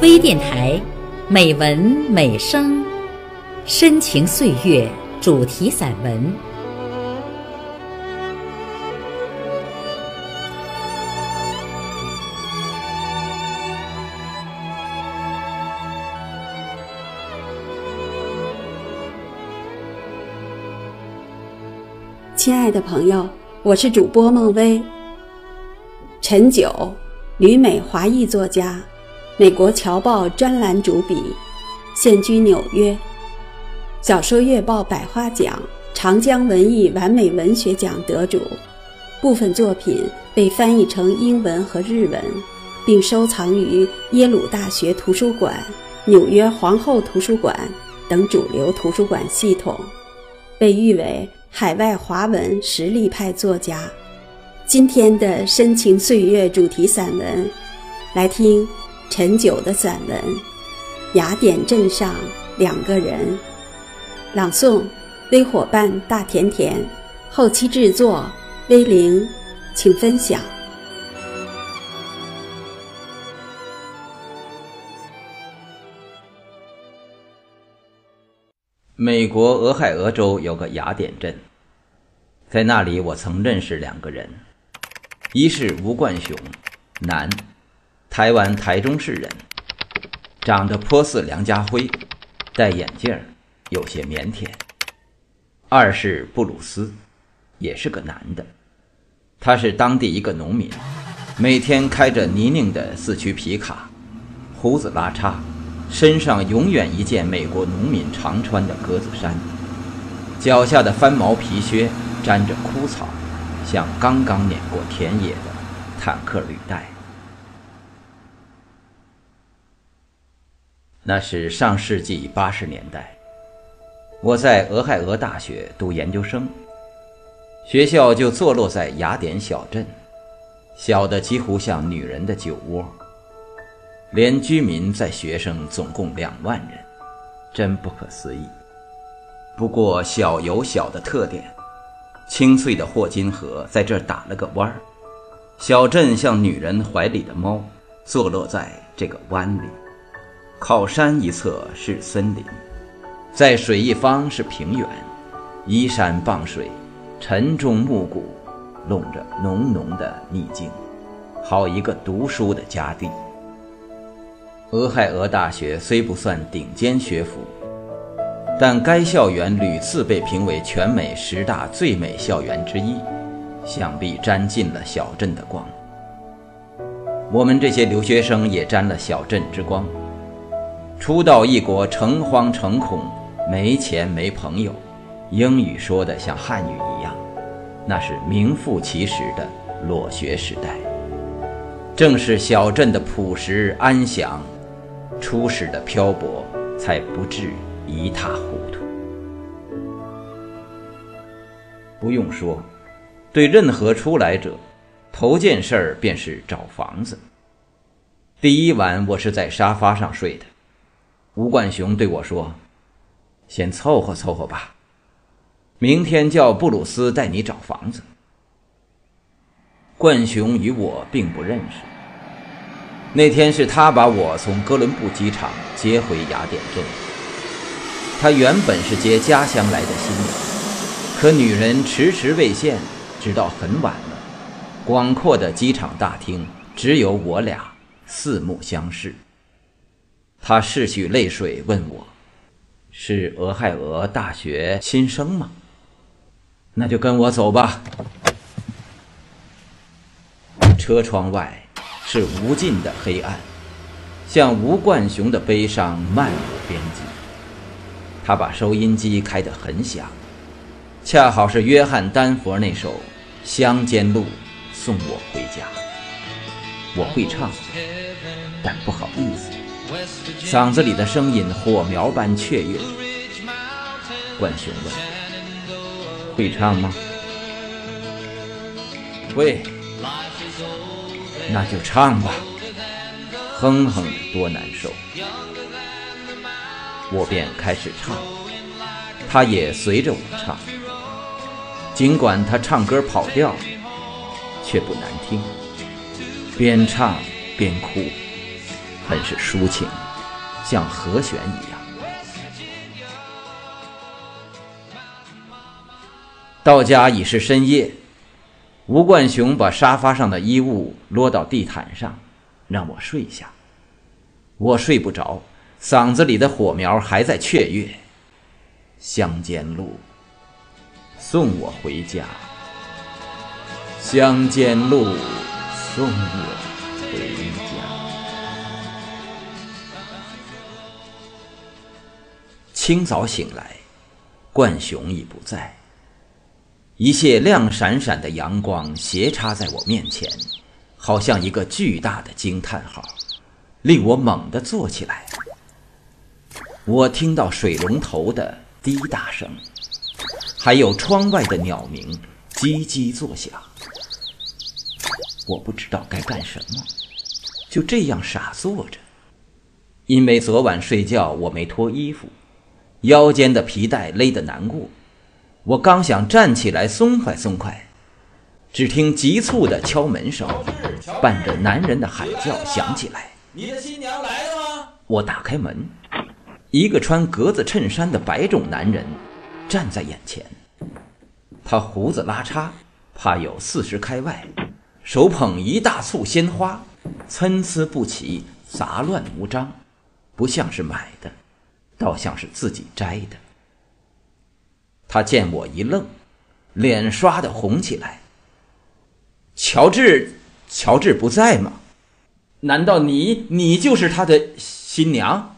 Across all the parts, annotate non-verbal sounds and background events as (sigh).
微电台，美文美声，深情岁月主题散文。亲爱的朋友，我是主播孟薇。陈九，旅美华裔作家，美国侨报专栏主笔，现居纽约。小说月报百花奖、长江文艺完美文学奖得主，部分作品被翻译成英文和日文，并收藏于耶鲁大学图书馆、纽约皇后图书馆等主流图书馆系统，被誉为海外华文实力派作家。今天的深情岁月主题散文，来听陈九的散文《雅典镇上两个人》，朗诵微伙伴大甜甜，后期制作微灵，请分享。美国俄亥俄州有个雅典镇，在那里我曾认识两个人。一是吴冠雄，男，台湾台中市人，长得颇似梁家辉，戴眼镜，有些腼腆。二是布鲁斯，也是个男的，他是当地一个农民，每天开着泥泞的四驱皮卡，胡子拉碴，身上永远一件美国农民常穿的格子衫，脚下的翻毛皮靴沾着枯草。像刚刚碾过田野的坦克履带。那是上世纪八十年代，我在俄亥俄大学读研究生，学校就坐落在雅典小镇，小的几乎像女人的酒窝。连居民在学生总共两万人，真不可思议。不过小有小的特点。清脆的霍金河在这打了个弯儿，小镇像女人怀里的猫，坐落在这个湾里。靠山一侧是森林，在水一方是平原，依山傍水，晨钟暮鼓，笼着浓浓的秘境，好一个读书的佳地。俄亥俄大学虽不算顶尖学府。但该校园屡次被评为全美十大最美校园之一，想必沾尽了小镇的光。我们这些留学生也沾了小镇之光。初到异国，诚惶诚恐，没钱没朋友，英语说的像汉语一样，那是名副其实的裸学时代。正是小镇的朴实安详，初始的漂泊，才不至。一塌糊涂。不用说，对任何初来者，头件事儿便是找房子。第一晚我是在沙发上睡的，吴冠雄对我说：“先凑合凑合吧，明天叫布鲁斯带你找房子。”冠雄与我并不认识，那天是他把我从哥伦布机场接回雅典镇。他原本是接家乡来的新娘，可女人迟迟未现，直到很晚了。广阔的机场大厅只有我俩，四目相视。他拭去泪水问我：“是俄亥俄大学新生吗？”那就跟我走吧。车窗外是无尽的黑暗，像吴冠雄的悲伤漫无边际。他把收音机开得很响，恰好是约翰丹佛那首《乡间路》，送我回家。我会唱，但不好意思，嗓子里的声音火苗般雀跃。冠雄问：“会唱吗？”“会。”“那就唱吧。”哼哼，多难受。我便开始唱，他也随着我唱。尽管他唱歌跑调，却不难听。边唱边哭，很是抒情，像和弦一样。到家已是深夜，吴冠雄把沙发上的衣物摞到地毯上，让我睡下。我睡不着，嗓子里的火苗还在雀跃。乡间路，送我回家。乡间路，送我回家。清早醒来，冠雄已不在。一泻亮闪闪的阳光斜插在我面前，好像一个巨大的惊叹号。令我猛地坐起来。我听到水龙头的滴答声，还有窗外的鸟鸣叽叽作响。我不知道该干什么，就这样傻坐着。因为昨晚睡觉我没脱衣服，腰间的皮带勒得难过。我刚想站起来松快松快，只听急促的敲门声，伴着男人的喊叫响起来。你的新娘来了吗？我打开门，一个穿格子衬衫的白种男人站在眼前。他胡子拉碴，怕有四十开外，手捧一大簇鲜花，参差不齐，杂乱无章，不像是买的，倒像是自己摘的。他见我一愣，脸刷的红起来。乔治，乔治不在吗？难道你你就是他的新娘？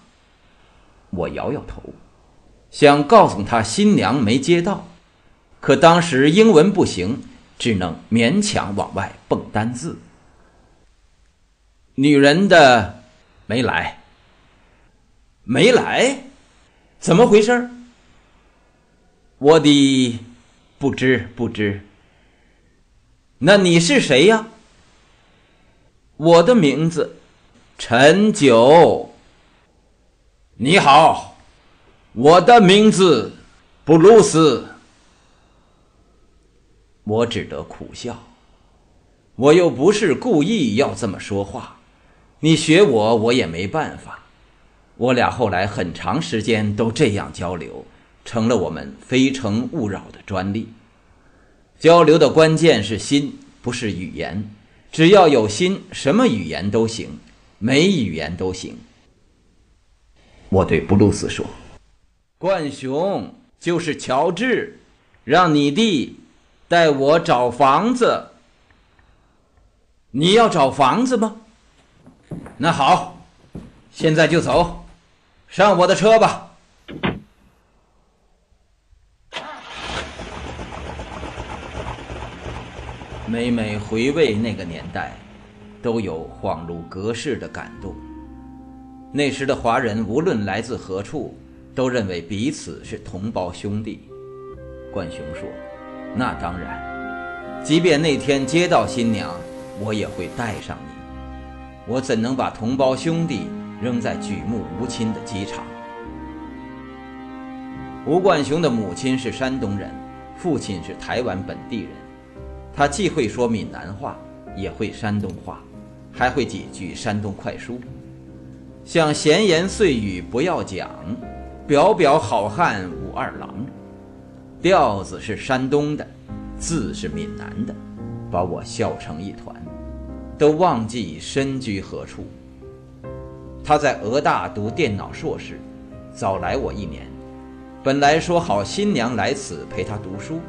我摇摇头，想告诉他新娘没接到，可当时英文不行，只能勉强往外蹦单字。女人的没来，没来，怎么回事？我的不知不知。那你是谁呀？我的名字陈九。你好，我的名字布鲁斯。我只得苦笑，我又不是故意要这么说话，你学我我也没办法。我俩后来很长时间都这样交流，成了我们《非诚勿扰》的专利。交流的关键是心，不是语言。只要有心，什么语言都行，没语言都行。我对布鲁斯说：“冠雄就是乔治，让你弟带我找房子。你要找房子吗？那好，现在就走，上我的车吧。”每每回味那个年代，都有恍如隔世的感动。那时的华人无论来自何处，都认为彼此是同胞兄弟。冠雄说：“那当然，即便那天接到新娘，我也会带上你。我怎能把同胞兄弟扔在举目无亲的机场？”吴冠雄的母亲是山东人，父亲是台湾本地人。他既会说闽南话，也会山东话，还会几句山东快书，像闲言碎语不要讲，表表好汉武二郎，调子是山东的，字是闽南的，把我笑成一团，都忘记身居何处。他在俄大读电脑硕士，早来我一年，本来说好新娘来此陪他读书。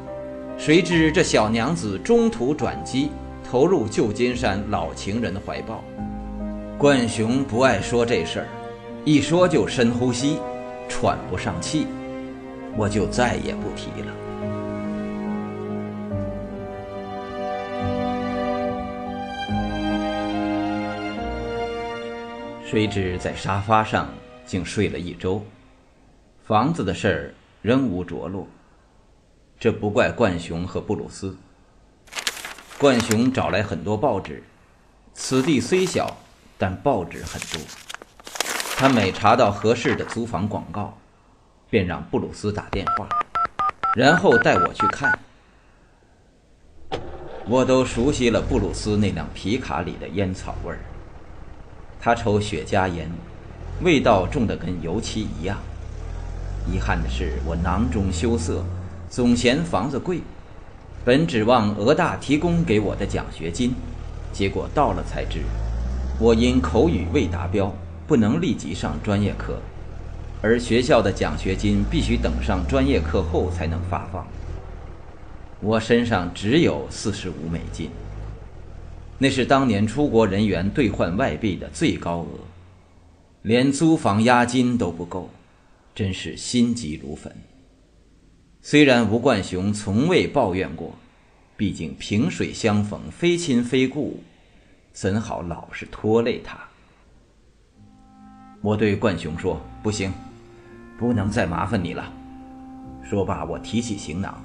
谁知这小娘子中途转机，投入旧金山老情人的怀抱。冠雄不爱说这事儿，一说就深呼吸，喘不上气，我就再也不提了。谁知在沙发上竟睡了一周，房子的事儿仍无着落。这不怪冠雄和布鲁斯。冠雄找来很多报纸，此地虽小，但报纸很多。他每查到合适的租房广告，便让布鲁斯打电话，然后带我去看。我都熟悉了布鲁斯那辆皮卡里的烟草味儿。他抽雪茄烟，味道重得跟油漆一样。遗憾的是，我囊中羞涩，总嫌房子贵，本指望俄大提供给我的奖学金，结果到了才知，我因口语未达标，不能立即上专业课，而学校的奖学金必须等上专业课后才能发放。我身上只有四十五美金，那是当年出国人员兑换外币的最高额，连租房押金都不够。真是心急如焚。虽然吴冠雄从未抱怨过，毕竟萍水相逢，非亲非故，怎好老是拖累他？我对冠雄说：“不行，不能再麻烦你了。”说罢，我提起行囊，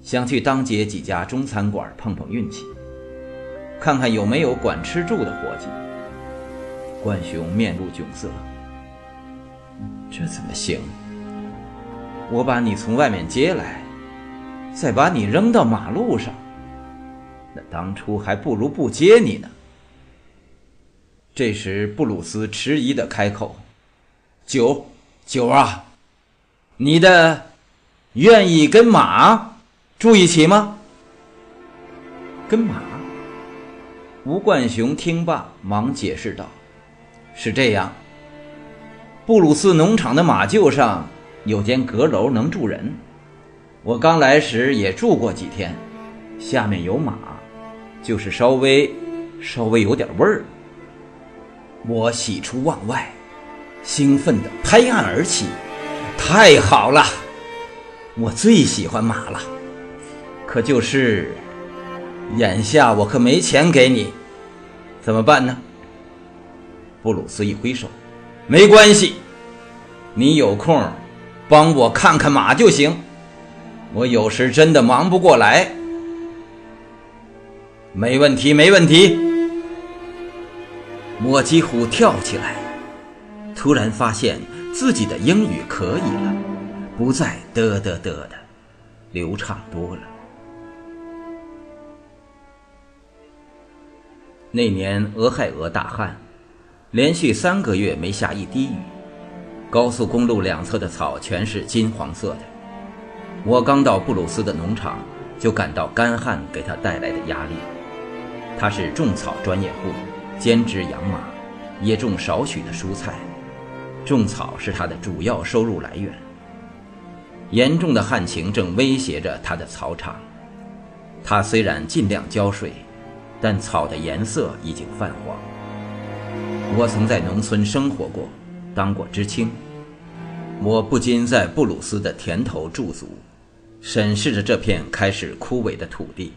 想去当街几家中餐馆碰碰运气，看看有没有管吃住的伙计。冠雄面露窘色。这怎么行？我把你从外面接来，再把你扔到马路上，那当初还不如不接你呢。这时，布鲁斯迟疑的开口：“九九啊，你的愿意跟马住一起吗？”跟马？吴冠雄听罢，忙解释道：“是这样。”布鲁斯农场的马厩上有间阁楼能住人，我刚来时也住过几天，下面有马，就是稍微稍微有点味儿。我喜出望外，兴奋地拍案而起，太好了，我最喜欢马了。可就是眼下我可没钱给你，怎么办呢？布鲁斯一挥手。没关系，你有空帮我看看马就行。我有时真的忙不过来。没问题，没问题。我几乎跳起来，突然发现自己的英语可以了，不再嘚嘚嘚的，流畅多了。那年俄亥俄大旱。连续三个月没下一滴雨，高速公路两侧的草全是金黄色的。我刚到布鲁斯的农场，就感到干旱给他带来的压力。他是种草专业户，兼职养马，也种少许的蔬菜。种草是他的主要收入来源。严重的旱情正威胁着他的草场。他虽然尽量浇水，但草的颜色已经泛黄。我曾在农村生活过，当过知青，我不禁在布鲁斯的田头驻足，审视着这片开始枯萎的土地。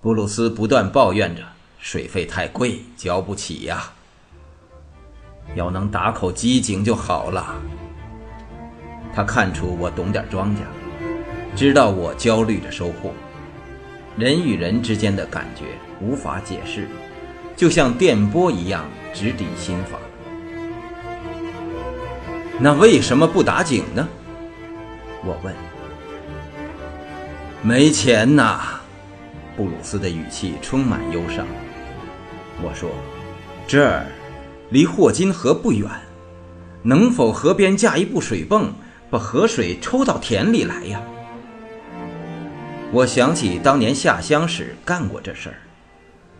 布鲁斯不断抱怨着水费太贵，交不起呀。要能打口机井就好了。他看出我懂点庄稼，知道我焦虑着收获。人与人之间的感觉无法解释。就像电波一样直抵心房。那为什么不打井呢？我问。没钱呐，布鲁斯的语气充满忧伤。我说，这儿离霍金河不远，能否河边架一部水泵，把河水抽到田里来呀？我想起当年下乡时干过这事儿。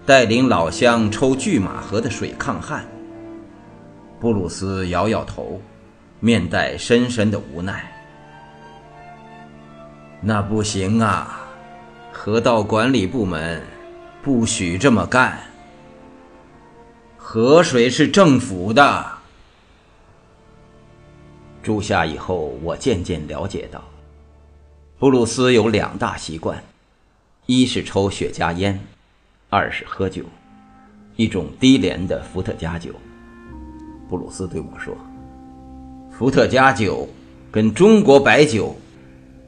带领老乡抽拒马河的水抗旱。布鲁斯摇摇头，面带深深的无奈。那不行啊，河道管理部门不许这么干。河水是政府的。住下以后，我渐渐了解到，布鲁斯有两大习惯，一是抽雪茄烟。二是喝酒，一种低廉的伏特加酒。布鲁斯对我说：“伏特加酒跟中国白酒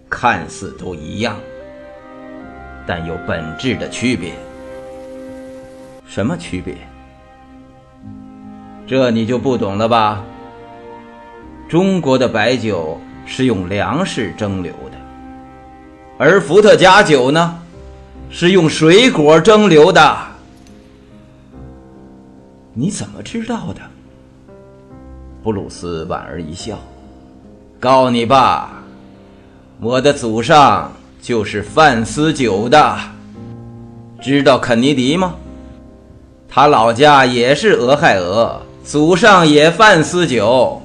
看似都一样，但有本质的区别。什么区别？这你就不懂了吧？中国的白酒是用粮食蒸馏的，而伏特加酒呢？”是用水果蒸馏的。你怎么知道的？布鲁斯莞尔一笑，告你吧，我的祖上就是贩私酒的。知道肯尼迪吗？他老家也是俄亥俄，祖上也贩私酒。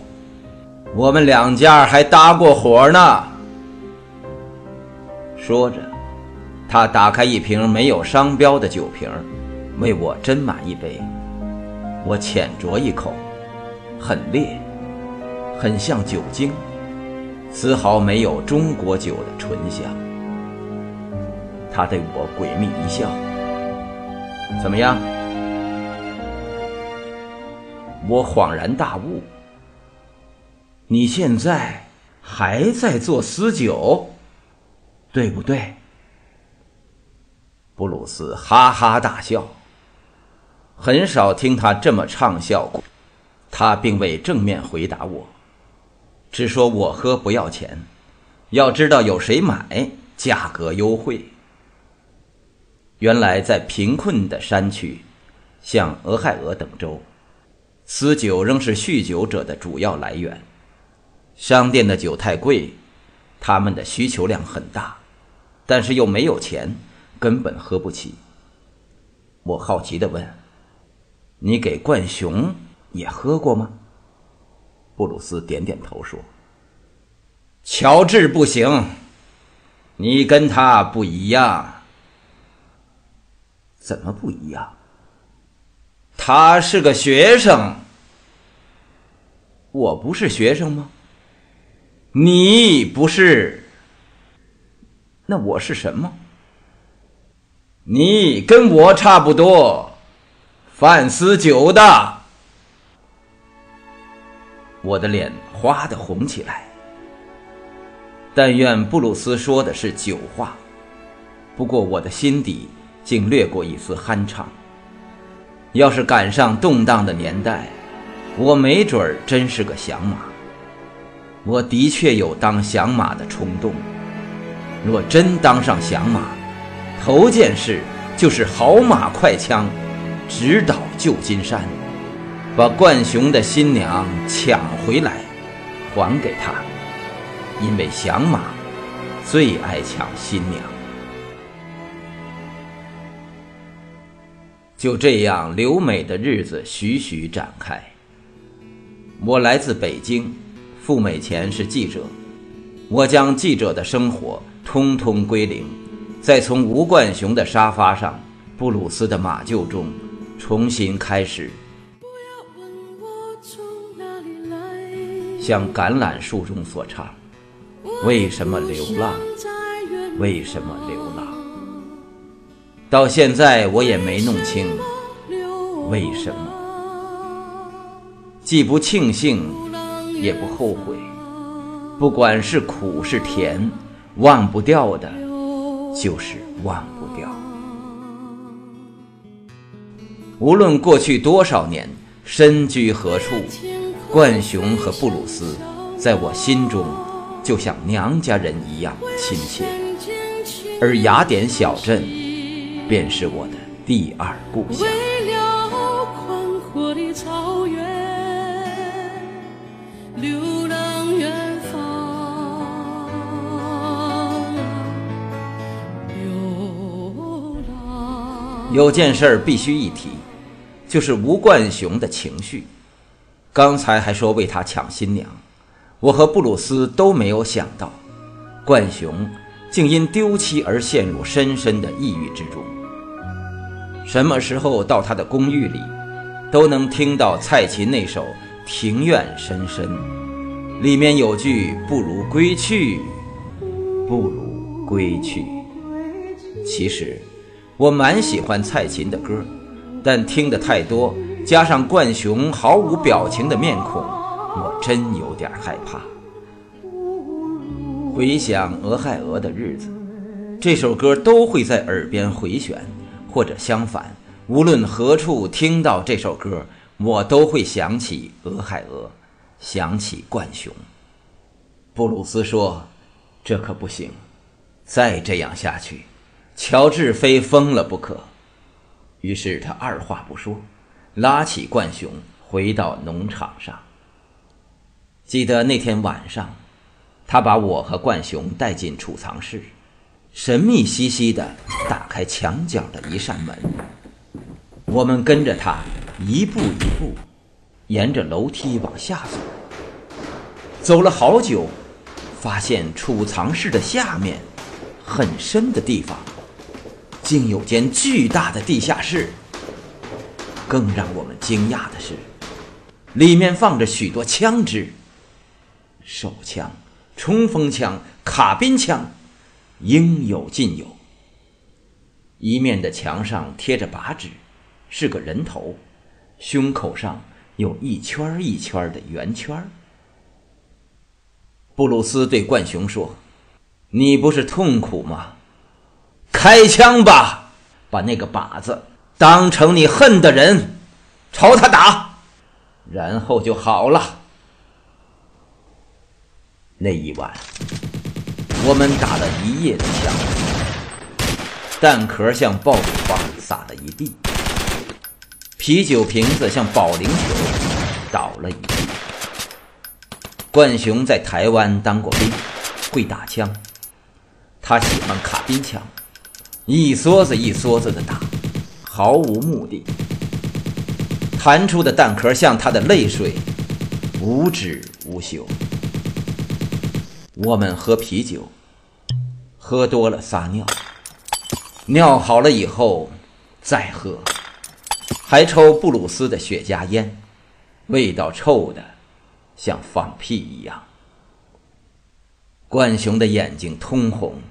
我们两家还搭过伙呢。说着，他打开一瓶没有商标的酒瓶，为我斟满一杯。我浅酌一口，很烈，很像酒精，丝毫没有中国酒的醇香。他对我诡秘一笑：“怎么样？”我恍然大悟：“你现在还在做私酒？”对不对？布鲁斯哈哈大笑。很少听他这么畅笑过。他并未正面回答我，只说我喝不要钱，要知道有谁买，价格优惠。原来在贫困的山区，像俄亥俄等州，私酒仍是酗酒者的主要来源。商店的酒太贵，他们的需求量很大。但是又没有钱，根本喝不起。我好奇地问：“你给冠雄也喝过吗？”布鲁斯点点头说：“乔治不行，你跟他不一样。怎么不一样？他是个学生，我不是学生吗？你不是。”那我是什么？你跟我差不多，贩私酒的。我的脸哗的红起来。但愿布鲁斯说的是酒话，不过我的心底竟掠过一丝酣畅。要是赶上动荡的年代，我没准儿真是个响马。我的确有当响马的冲动。若真当上响马，头件事就是好马快枪，直捣旧金山，把冠雄的新娘抢回来，还给他。因为响马最爱抢新娘。就这样，留美的日子徐徐展开。我来自北京，赴美前是记者，我将记者的生活。通通归零，再从吴冠雄的沙发上、布鲁斯的马厩中重新开始，像橄榄树中所唱：“为什么流浪？为什么流浪？”到现在我也没弄清为什么，既不庆幸，也不后悔，不管是苦是甜。忘不掉的，就是忘不掉。无论过去多少年，身居何处，冠雄和布鲁斯，在我心中就像娘家人一样亲切。而雅典小镇，便是我的第二故乡。有件事必须一提，就是吴冠雄的情绪。刚才还说为他抢新娘，我和布鲁斯都没有想到，冠雄竟因丢妻而陷入深深的抑郁之中。什么时候到他的公寓里，都能听到蔡琴那首《庭院深深》，里面有句“不如归去，不如归去”。其实。我蛮喜欢蔡琴的歌，但听得太多，加上冠雄毫无表情的面孔，我真有点害怕。回想俄亥俄的日子，这首歌都会在耳边回旋，或者相反，无论何处听到这首歌，我都会想起俄亥俄，想起冠雄。布鲁斯说：“这可不行，再这样下去。”乔治非疯了不可，于是他二话不说，拉起冠雄回到农场上。记得那天晚上，他把我和冠雄带进储藏室，神秘兮兮的打开墙角的一扇门。我们跟着他一步一步，沿着楼梯往下走。走了好久，发现储藏室的下面很深的地方，竟有间巨大的地下室。更让我们惊讶的是，里面放着许多枪支。手枪、冲锋枪、卡宾枪，应有尽有。一面的墙上贴着靶纸，是个人头，胸口上有一圈一圈的圆圈。布鲁斯对冠雄说：“你不是痛苦吗？开枪吧，把那个靶子当成你恨的人，朝他打，然后就好了。”那一晚，我们打了一夜的枪，弹壳像爆米花撒了一地，啤酒瓶子像保龄球倒了一地。冠雄在台湾当过兵，会打枪，他喜欢卡宾枪，一梭子一梭子的打，毫无目的，弹出的弹壳像他的泪水，无止无休。我们喝啤酒，喝多了撒尿，尿好了以后再喝，还抽布鲁斯的雪茄烟，味道臭的像放屁一样。冠雄的眼睛通红，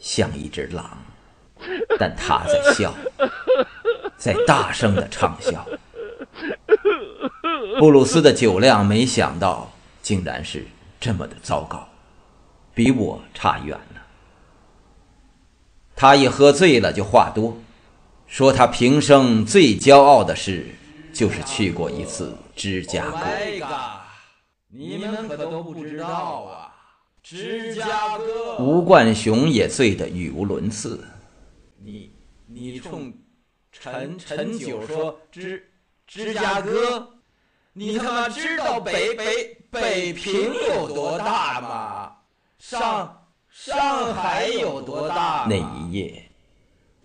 像一只狼，(laughs) 但他在笑，在大声的畅笑。布鲁斯的酒量，没想到竟然是这么的糟糕。比我差远了。他一喝醉了就话多，说他平生最骄傲的事就是去过一次芝加哥。你们可都不知道啊！芝加哥，吴冠雄也醉得语无伦次。你你冲陈陈九说芝芝加哥，你他妈知道北北北平有多大吗？上上海有多大？那一夜，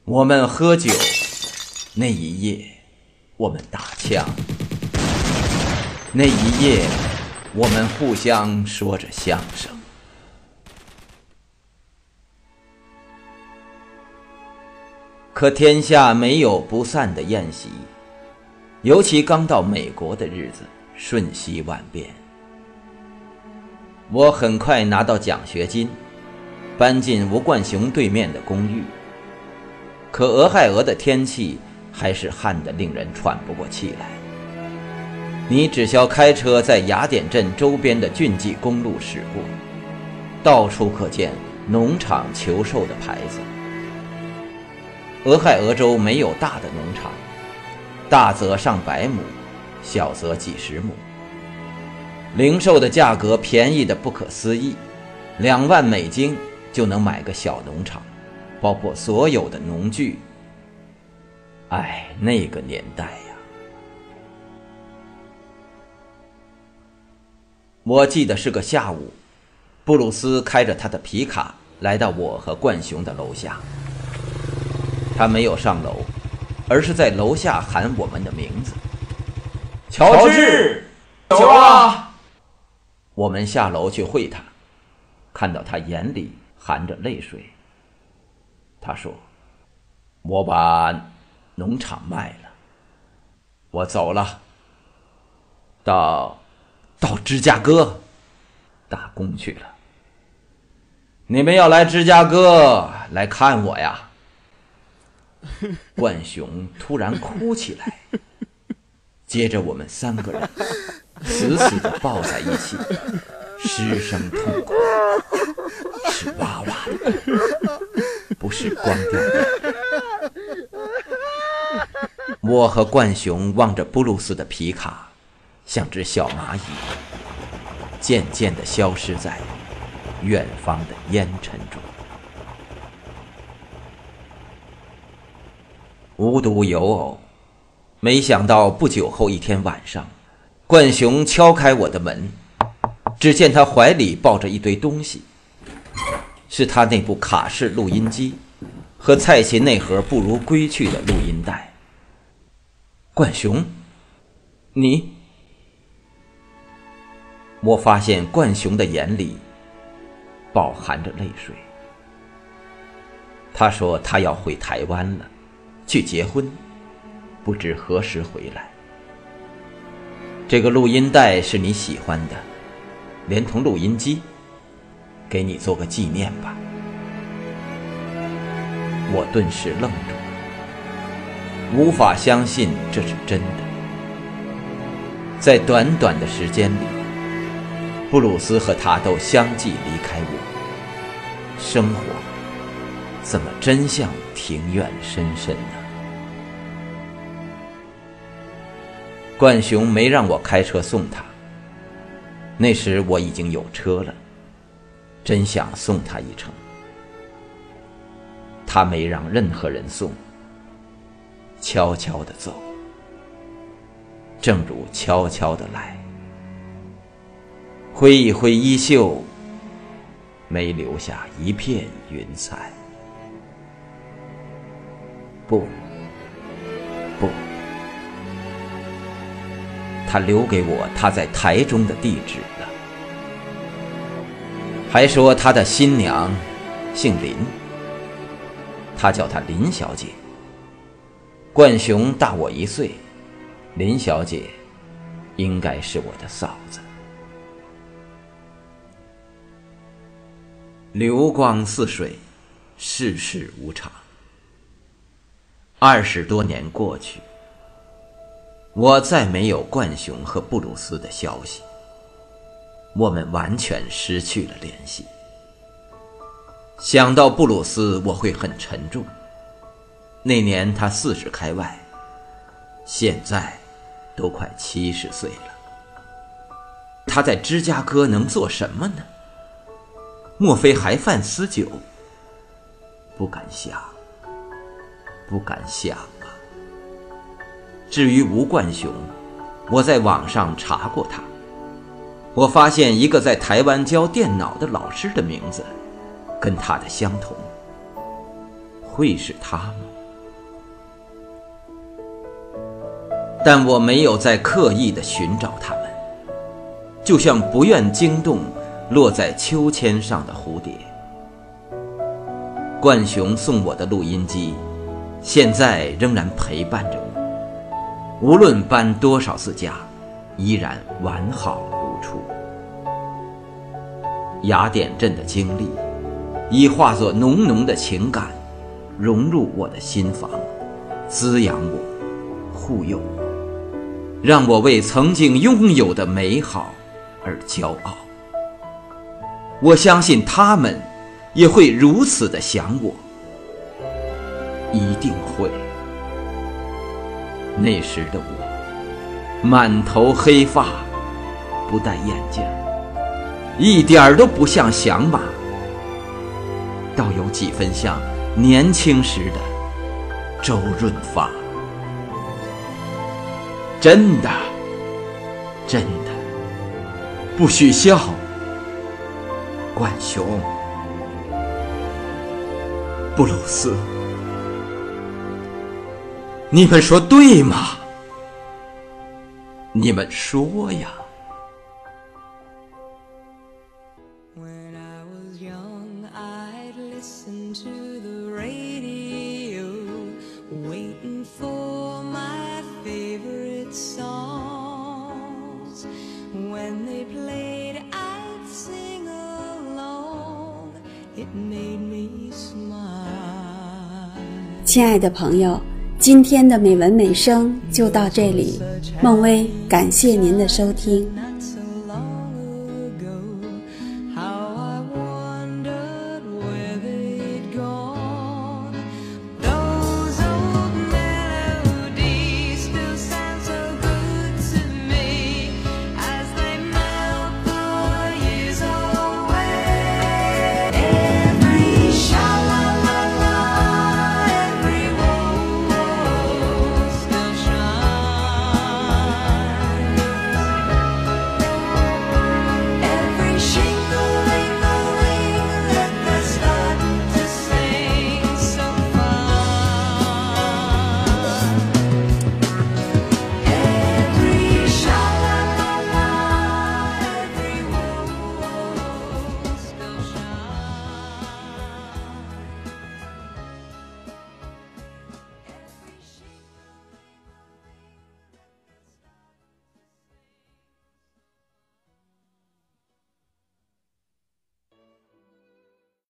我们喝酒；那一夜，我们打枪；那一夜，我们互相说着相声。可天下没有不散的宴席，尤其刚到美国的日子，瞬息万变。我很快拿到奖学金，搬进吴冠雄对面的公寓。可俄亥俄的天气还是旱得令人喘不过气来。你只需开车在雅典镇周边的郡际公路驶过，到处可见农场求售的牌子。俄亥俄州没有大的农场，大则上百亩，小则几十亩。零售的价格便宜的不可思议，两万美金就能买个小农场，包括所有的农具。哎，那个年代呀！我记得是个下午，布鲁斯开着他的皮卡来到我和冠雄的楼下。他没有上楼，而是在楼下喊我们的名字：“乔治，有啊！”我们下楼去会他，看到他眼里含着泪水。他说：“我把农场卖了，我走了，到到芝加哥打工去了。你们要来芝加哥来看我呀？” (laughs) 冠雄突然哭起来，接着我们三个人。死死地抱在一起，失声痛哭，是哇哇的，不是光掉的。我和冠雄望着布鲁斯的皮卡，像只小蚂蚁，渐渐地消失在远方的烟尘中。无独有偶，没想到不久后一天晚上，冠雄敲开我的门，只见他怀里抱着一堆东西，是他那部卡式录音机和蔡琴那盒不如归去的录音带。冠雄，你？我发现冠雄的眼里饱含着泪水。他说他要回台湾了，去结婚，不知何时回来。这个录音带是你喜欢的，连同录音机，给你做个纪念吧。我顿时愣住了，无法相信这是真的。在短短的时间里，布鲁斯和他都相继离开我，生活。怎么真像庭院深深呢？冠雄没让我开车送他。那时我已经有车了，真想送他一程。他没让任何人送，悄悄的走，正如悄悄的来，挥一挥衣袖，没留下一片云彩。不，不，他留给我他在台中的地址了，还说他的新娘姓林，他叫她林小姐。冠雄大我一岁，林小姐应该是我的嫂子。流光似水，世事无常。二十多年过去，我再没有冠雄和布鲁斯的消息，我们完全失去了联系。想到布鲁斯，我会很沉重。那年他四十开外，现在都快七十岁了。他在芝加哥能做什么呢？莫非还犯私酒？不敢想。不敢想！至于吴冠雄，我在网上查过他，我发现一个在台湾教电脑的老师的名字，跟他的相同，会是他吗？但我没有再刻意的寻找他们，就像不愿惊动落在秋千上的蝴蝶。冠雄送我的录音机。现在仍然陪伴着我，无论搬多少次家，依然完好如初。雅典镇的经历，已化作浓浓的情感，融入我的心房，滋养我，护佑我，让我为曾经拥有的美好而骄傲。我相信他们，也会如此的想我。一定会。那时的我，满头黑发，不戴眼镜，一点儿都不像响马，倒有几分像年轻时的周润发。真的，真的，不许笑，冠雄，布鲁斯。你们说对吗？你们说呀。亲爱的朋友。今天的美文美声就到这里，孟薇感谢您的收听。